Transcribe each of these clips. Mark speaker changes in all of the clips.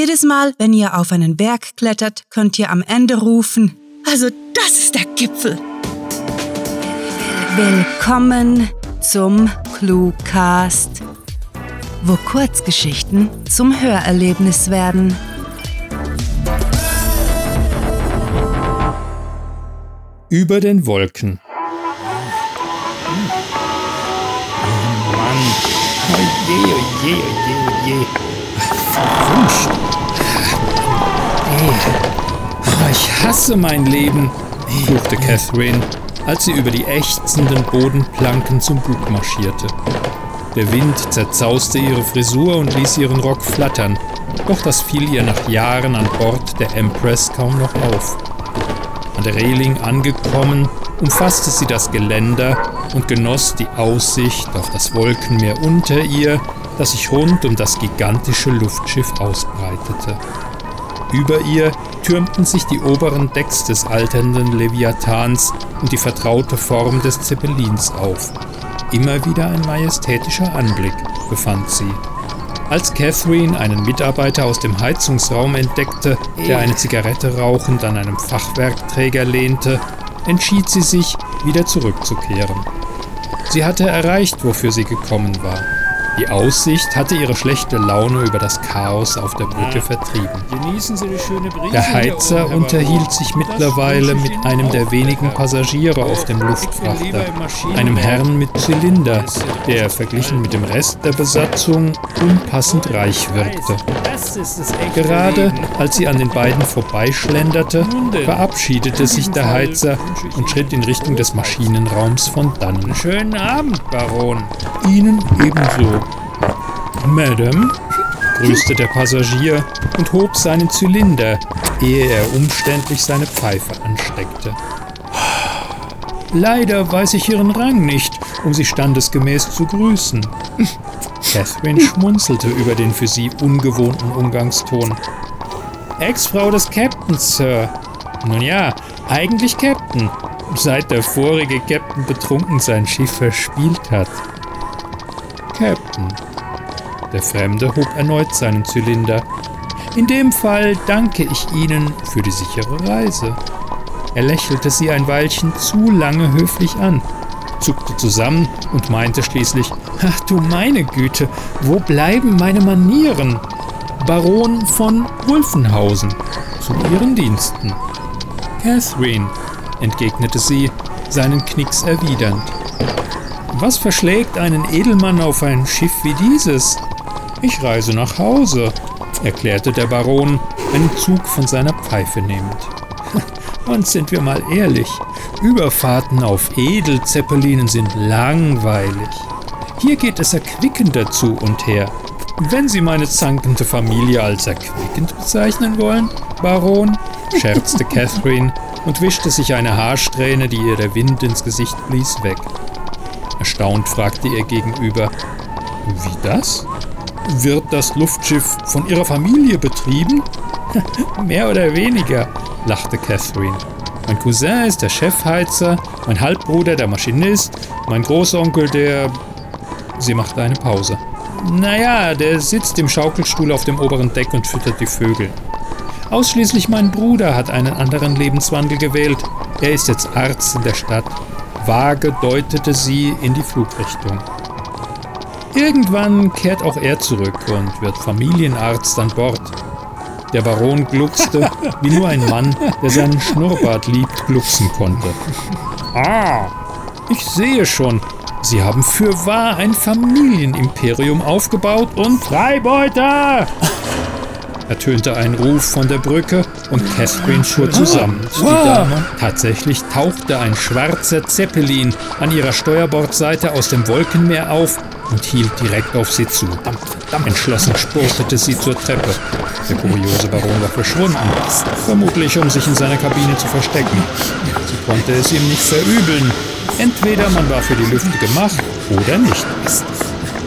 Speaker 1: Jedes Mal, wenn ihr auf einen Berg klettert, könnt ihr am Ende rufen, also das ist der Gipfel. Willkommen zum Cluecast, wo Kurzgeschichten zum Hörerlebnis werden.
Speaker 2: Über den Wolken.
Speaker 3: Oh Mann. Oje, oje, oje, oje. Verwünscht.
Speaker 2: Oh, ich hasse mein Leben, fluchte Catherine, als sie über die ächzenden Bodenplanken zum Bug marschierte. Der Wind zerzauste ihre Frisur und ließ ihren Rock flattern, doch das fiel ihr nach Jahren an Bord der Empress kaum noch auf. An der Reling angekommen, umfasste sie das Geländer und genoss die Aussicht auf das Wolkenmeer unter ihr, das sich rund um das gigantische Luftschiff ausbreitete. Über ihr türmten sich die oberen Decks des alternden Leviathans und die vertraute Form des Zeppelins auf. Immer wieder ein majestätischer Anblick, befand sie. Als Catherine einen Mitarbeiter aus dem Heizungsraum entdeckte, der eine Zigarette rauchend an einem Fachwerkträger lehnte, entschied sie sich, wieder zurückzukehren. Sie hatte erreicht, wofür sie gekommen war. Die Aussicht hatte ihre schlechte Laune über das Chaos auf der Brücke vertrieben. Der Heizer unterhielt sich mittlerweile mit einem der wenigen Passagiere auf dem Luftfrachter, einem Herrn mit Zylinder, der verglichen mit dem Rest der Besatzung unpassend reich wirkte. Gerade als sie an den beiden vorbeischlenderte, verabschiedete sich der Heizer und schritt in Richtung des Maschinenraums von dannen.
Speaker 3: Schönen Abend, Baron.
Speaker 2: Ihnen ebenso. Madame, grüßte der Passagier und hob seinen Zylinder, ehe er umständlich seine Pfeife ansteckte. Leider weiß ich Ihren Rang nicht, um Sie standesgemäß zu grüßen. Catherine schmunzelte über den für sie ungewohnten Umgangston. Ex-Frau des Captains, Sir. Nun ja, eigentlich Captain, seit der vorige Captain betrunken sein Schiff verspielt hat. Captain. Der Fremde hob erneut seinen Zylinder. In dem Fall danke ich Ihnen für die sichere Reise. Er lächelte sie ein Weilchen zu lange höflich an, zuckte zusammen und meinte schließlich, Ach du meine Güte, wo bleiben meine Manieren? Baron von Wulfenhausen, zu Ihren Diensten. Catherine, entgegnete sie, seinen Knicks erwidernd. Was verschlägt einen Edelmann auf ein Schiff wie dieses? Ich reise nach Hause, erklärte der Baron, einen Zug von seiner Pfeife nehmend. Und sind wir mal ehrlich, Überfahrten auf Edelzeppelinen sind langweilig. Hier geht es erquickender zu und her. Wenn Sie meine zankende Familie als erquickend bezeichnen wollen, Baron, scherzte Catherine und wischte sich eine Haarsträhne, die ihr der Wind ins Gesicht blies, weg. Erstaunt fragte ihr gegenüber, wie das? Wird das Luftschiff von Ihrer Familie betrieben? Mehr oder weniger, lachte Catherine. Mein Cousin ist der Chefheizer, mein Halbbruder der Maschinist, mein Großonkel der Sie machte eine Pause. Naja, der sitzt im Schaukelstuhl auf dem oberen Deck und füttert die Vögel. Ausschließlich mein Bruder hat einen anderen Lebenswandel gewählt. Er ist jetzt Arzt in der Stadt. Vage deutete sie in die Flugrichtung. Irgendwann kehrt auch er zurück und wird Familienarzt an Bord. Der Baron gluckste, wie nur ein Mann, der seinen Schnurrbart liebt, glucksen konnte. Ah, ich sehe schon, Sie haben für wahr ein Familienimperium aufgebaut und Freibeuter! ertönte ein Ruf von der Brücke und Catherine fuhr zusammen zu die Dame. Tatsächlich tauchte ein schwarzer Zeppelin an ihrer Steuerbordseite aus dem Wolkenmeer auf und hielt direkt auf sie zu. Entschlossen spurtete sie zur Treppe. Der kuriose Baron war verschwunden, vermutlich um sich in seiner Kabine zu verstecken. Sie konnte es ihm nicht verübeln. Entweder man war für die Lüfte gemacht oder nicht.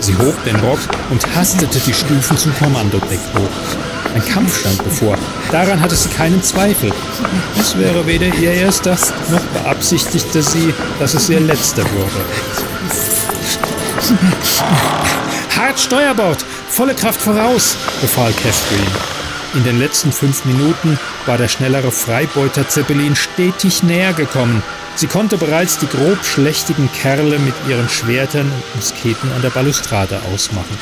Speaker 2: Sie hob den Rock und hastete die Stufen zum Kommandodeck hoch. Ein Kampf stand bevor. Daran hatte sie keinen Zweifel. Es wäre weder ihr erster, noch beabsichtigte sie, dass es ihr letzter würde. Hart Steuerbord! Volle Kraft voraus! befahl Catherine. In den letzten fünf Minuten war der schnellere Freibeuter Zeppelin stetig näher gekommen. Sie konnte bereits die grobschlächtigen Kerle mit ihren Schwertern und Musketen an der Balustrade ausmachen.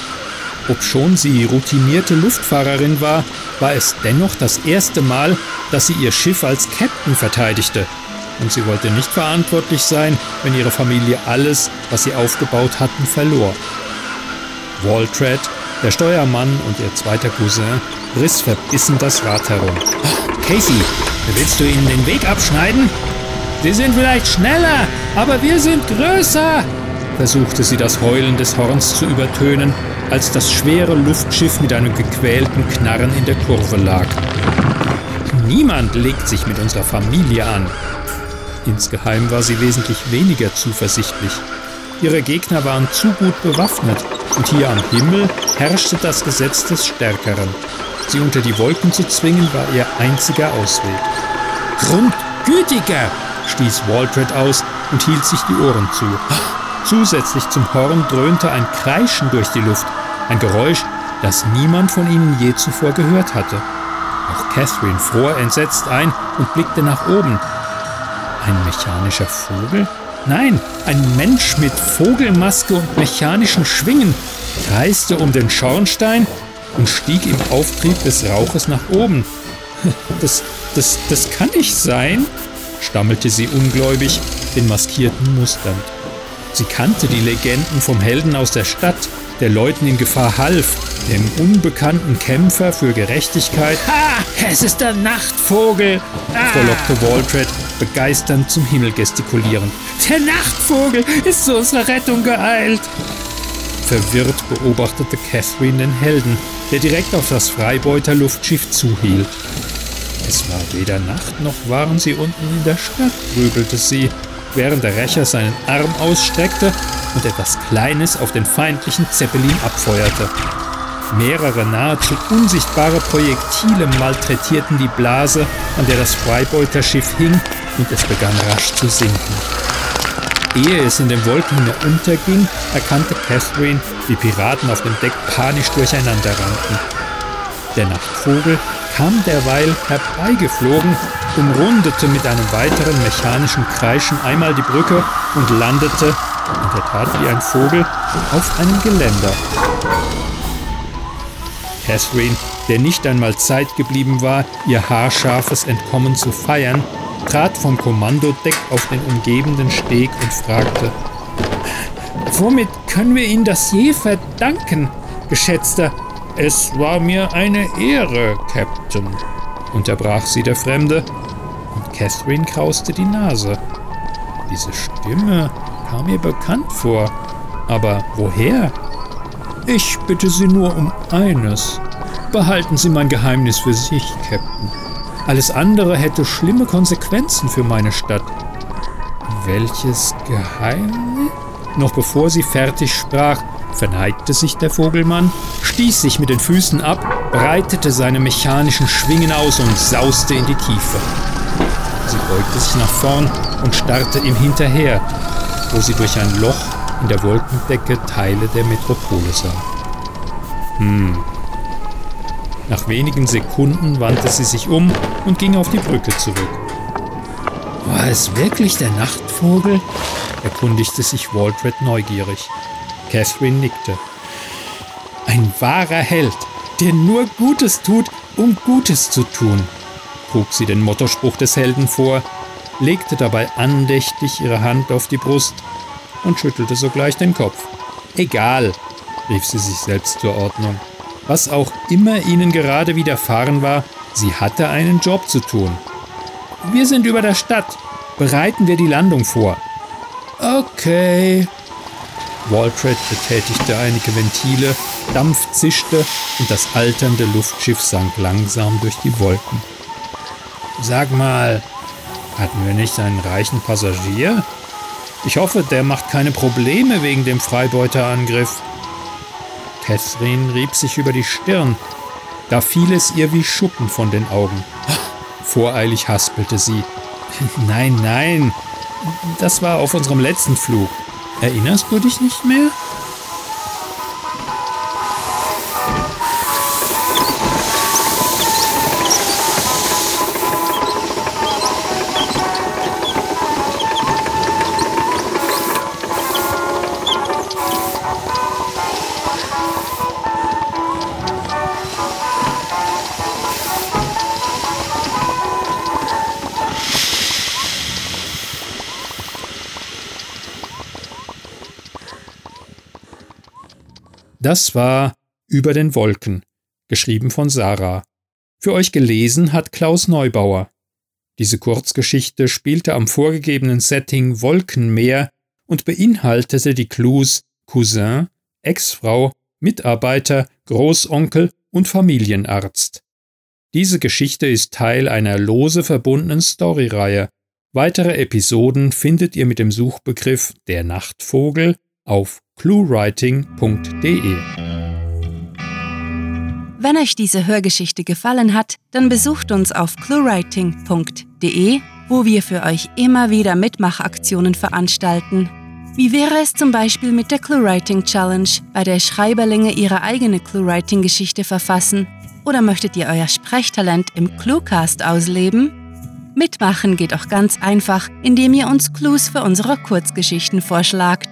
Speaker 2: Obschon sie routinierte Luftfahrerin war, war es dennoch das erste Mal, dass sie ihr Schiff als Captain verteidigte. Und sie wollte nicht verantwortlich sein, wenn ihre Familie alles, was sie aufgebaut hatten, verlor. Waltred, der Steuermann und ihr zweiter Cousin, riss verbissen das Rad herum.
Speaker 3: Casey, willst du ihnen den Weg abschneiden? Sie sind vielleicht schneller, aber wir sind größer,
Speaker 2: versuchte sie das Heulen des Horns zu übertönen, als das schwere Luftschiff mit einem gequälten Knarren in der Kurve lag. Niemand legt sich mit unserer Familie an. Insgeheim war sie wesentlich weniger zuversichtlich. Ihre Gegner waren zu gut bewaffnet und hier am Himmel herrschte das Gesetz des Stärkeren. Sie unter die Wolken zu zwingen war ihr einziger Ausweg.
Speaker 3: Grundgütiger!
Speaker 2: stieß Waltred aus und hielt sich die Ohren zu. Zusätzlich zum Horn dröhnte ein Kreischen durch die Luft, ein Geräusch, das niemand von ihnen je zuvor gehört hatte. Auch Catherine fror entsetzt ein und blickte nach oben. Ein mechanischer Vogel? Nein, ein Mensch mit Vogelmaske und mechanischen Schwingen kreiste um den Schornstein und stieg im Auftrieb des Rauches nach oben. Das, das, das kann nicht sein, stammelte sie ungläubig, den Maskierten musternd. Sie kannte die Legenden vom Helden aus der Stadt, der Leuten in Gefahr half, dem unbekannten Kämpfer für Gerechtigkeit.
Speaker 3: Ha! Es ist der Nachtvogel!
Speaker 2: Ah. frohlockte Waltred, begeisternd zum Himmel gestikulierend.
Speaker 3: Der Nachtvogel ist zu unserer Rettung geeilt!
Speaker 2: Verwirrt beobachtete Catherine den Helden, der direkt auf das Freibeuter Luftschiff zuhielt. Es war weder Nacht noch waren sie unten in der Stadt, grübelte sie, während der Rächer seinen Arm ausstreckte und etwas Kleines auf den feindlichen Zeppelin abfeuerte. Mehrere nahezu unsichtbare Projektile malträtierten die Blase, an der das Freibeuterschiff hing, und es begann rasch zu sinken. Ehe es in den Wolken unterging, erkannte Catherine, wie Piraten auf dem Deck panisch durcheinander rannten. Der Nachtvogel kam derweil herbeigeflogen, umrundete mit einem weiteren mechanischen Kreischen einmal die Brücke und landete, in der Tat wie ein Vogel, auf einem Geländer. Catherine, der nicht einmal Zeit geblieben war, ihr haarscharfes Entkommen zu feiern, trat vom Kommandodeck auf den umgebenden Steg und fragte,
Speaker 3: Womit können wir Ihnen das je verdanken, geschätzter
Speaker 2: es war mir eine Ehre, Captain, unterbrach sie der Fremde, und Catherine krauste die Nase. Diese Stimme kam mir bekannt vor, aber woher? Ich bitte Sie nur um eines. Behalten Sie mein Geheimnis für sich, Captain. Alles andere hätte schlimme Konsequenzen für meine Stadt. Welches Geheimnis? Noch bevor sie fertig sprach, verneigte sich der Vogelmann, stieß sich mit den Füßen ab, breitete seine mechanischen Schwingen aus und sauste in die Tiefe. Sie beugte sich nach vorn und starrte ihm hinterher, wo sie durch ein Loch in der Wolkendecke Teile der Metropole sah. Hm. Nach wenigen Sekunden wandte sie sich um und ging auf die Brücke zurück. War es wirklich der Nachtvogel? erkundigte sich Waltred neugierig. Catherine nickte. Ein wahrer Held, der nur Gutes tut, um Gutes zu tun, trug sie den Mottospruch des Helden vor, legte dabei andächtig ihre Hand auf die Brust und schüttelte sogleich den Kopf. Egal, rief sie sich selbst zur Ordnung. Was auch immer ihnen gerade widerfahren war, sie hatte einen Job zu tun. Wir sind über der Stadt. Bereiten wir die Landung vor. Okay, Waltred betätigte einige Ventile, Dampf zischte und das alternde Luftschiff sank langsam durch die Wolken. Sag mal, hatten wir nicht einen reichen Passagier? Ich hoffe, der macht keine Probleme wegen dem Freibeuterangriff. Catherine rieb sich über die Stirn. Da fiel es ihr wie Schuppen von den Augen. Voreilig haspelte sie. Nein, nein, das war auf unserem letzten Flug. Erinnerst du dich nicht mehr? Das war Über den Wolken, geschrieben von Sarah. Für euch gelesen hat Klaus Neubauer. Diese Kurzgeschichte spielte am vorgegebenen Setting Wolkenmeer und beinhaltete die Clues Cousin, Ex-Frau, Mitarbeiter, Großonkel und Familienarzt. Diese Geschichte ist Teil einer lose verbundenen Storyreihe. Weitere Episoden findet ihr mit dem Suchbegriff Der Nachtvogel auf cluewriting.de.
Speaker 1: Wenn euch diese Hörgeschichte gefallen hat, dann besucht uns auf cluewriting.de, wo wir für euch immer wieder Mitmachaktionen veranstalten. Wie wäre es zum Beispiel mit der ClueWriting Challenge, bei der Schreiberlinge ihre eigene ClueWriting-Geschichte verfassen? Oder möchtet ihr euer Sprechtalent im Cluecast ausleben? Mitmachen geht auch ganz einfach, indem ihr uns Clues für unsere Kurzgeschichten vorschlagt.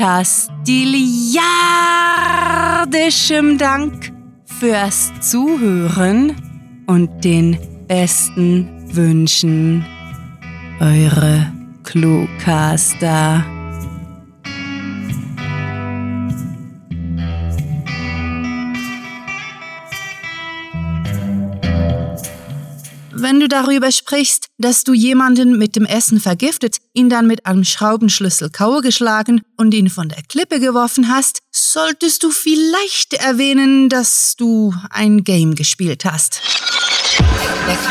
Speaker 1: fantastiliardischem Dank fürs Zuhören und den besten Wünschen. Eure Cluecaster. Wenn du darüber sprichst, dass du jemanden mit dem Essen vergiftet, ihn dann mit einem Schraubenschlüssel Kaue geschlagen und ihn von der Klippe geworfen hast, solltest du vielleicht erwähnen, dass du ein Game gespielt hast.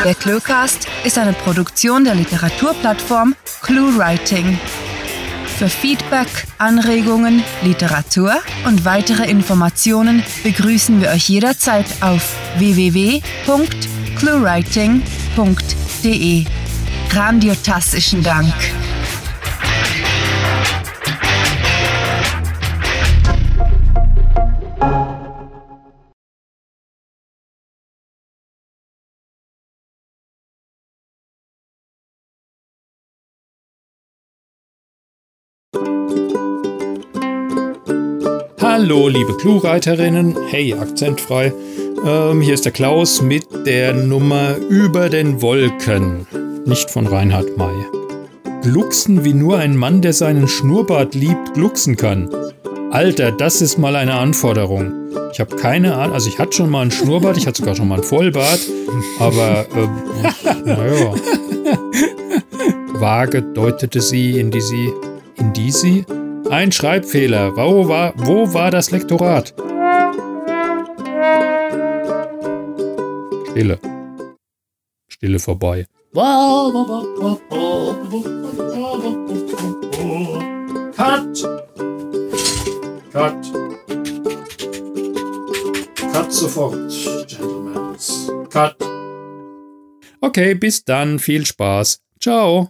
Speaker 1: Der Cluecast ist eine Produktion der Literaturplattform ClueWriting. Für Feedback, Anregungen, Literatur und weitere Informationen begrüßen wir euch jederzeit auf www.cluewriting.com www.ftf.de. Grandiotastischen Dank.
Speaker 2: Hallo, liebe Clue-Reiterinnen. Hey, akzentfrei. Ähm, hier ist der Klaus mit der Nummer Über den Wolken. Nicht von Reinhard May. Glucksen wie nur ein Mann, der seinen Schnurrbart liebt, glucksen kann. Alter, das ist mal eine Anforderung. Ich habe keine Ahnung, also ich hatte schon mal einen Schnurrbart, ich hatte sogar schon mal einen Vollbart, aber äh, naja. Vage deutete sie in die sie, in die sie. Ein Schreibfehler. Wo war, wo war das Lektorat? Stille. Stille vorbei. Cut! Cut! Cut sofort, Gentlemen. Cut! Okay, bis dann. Viel Spaß. Ciao.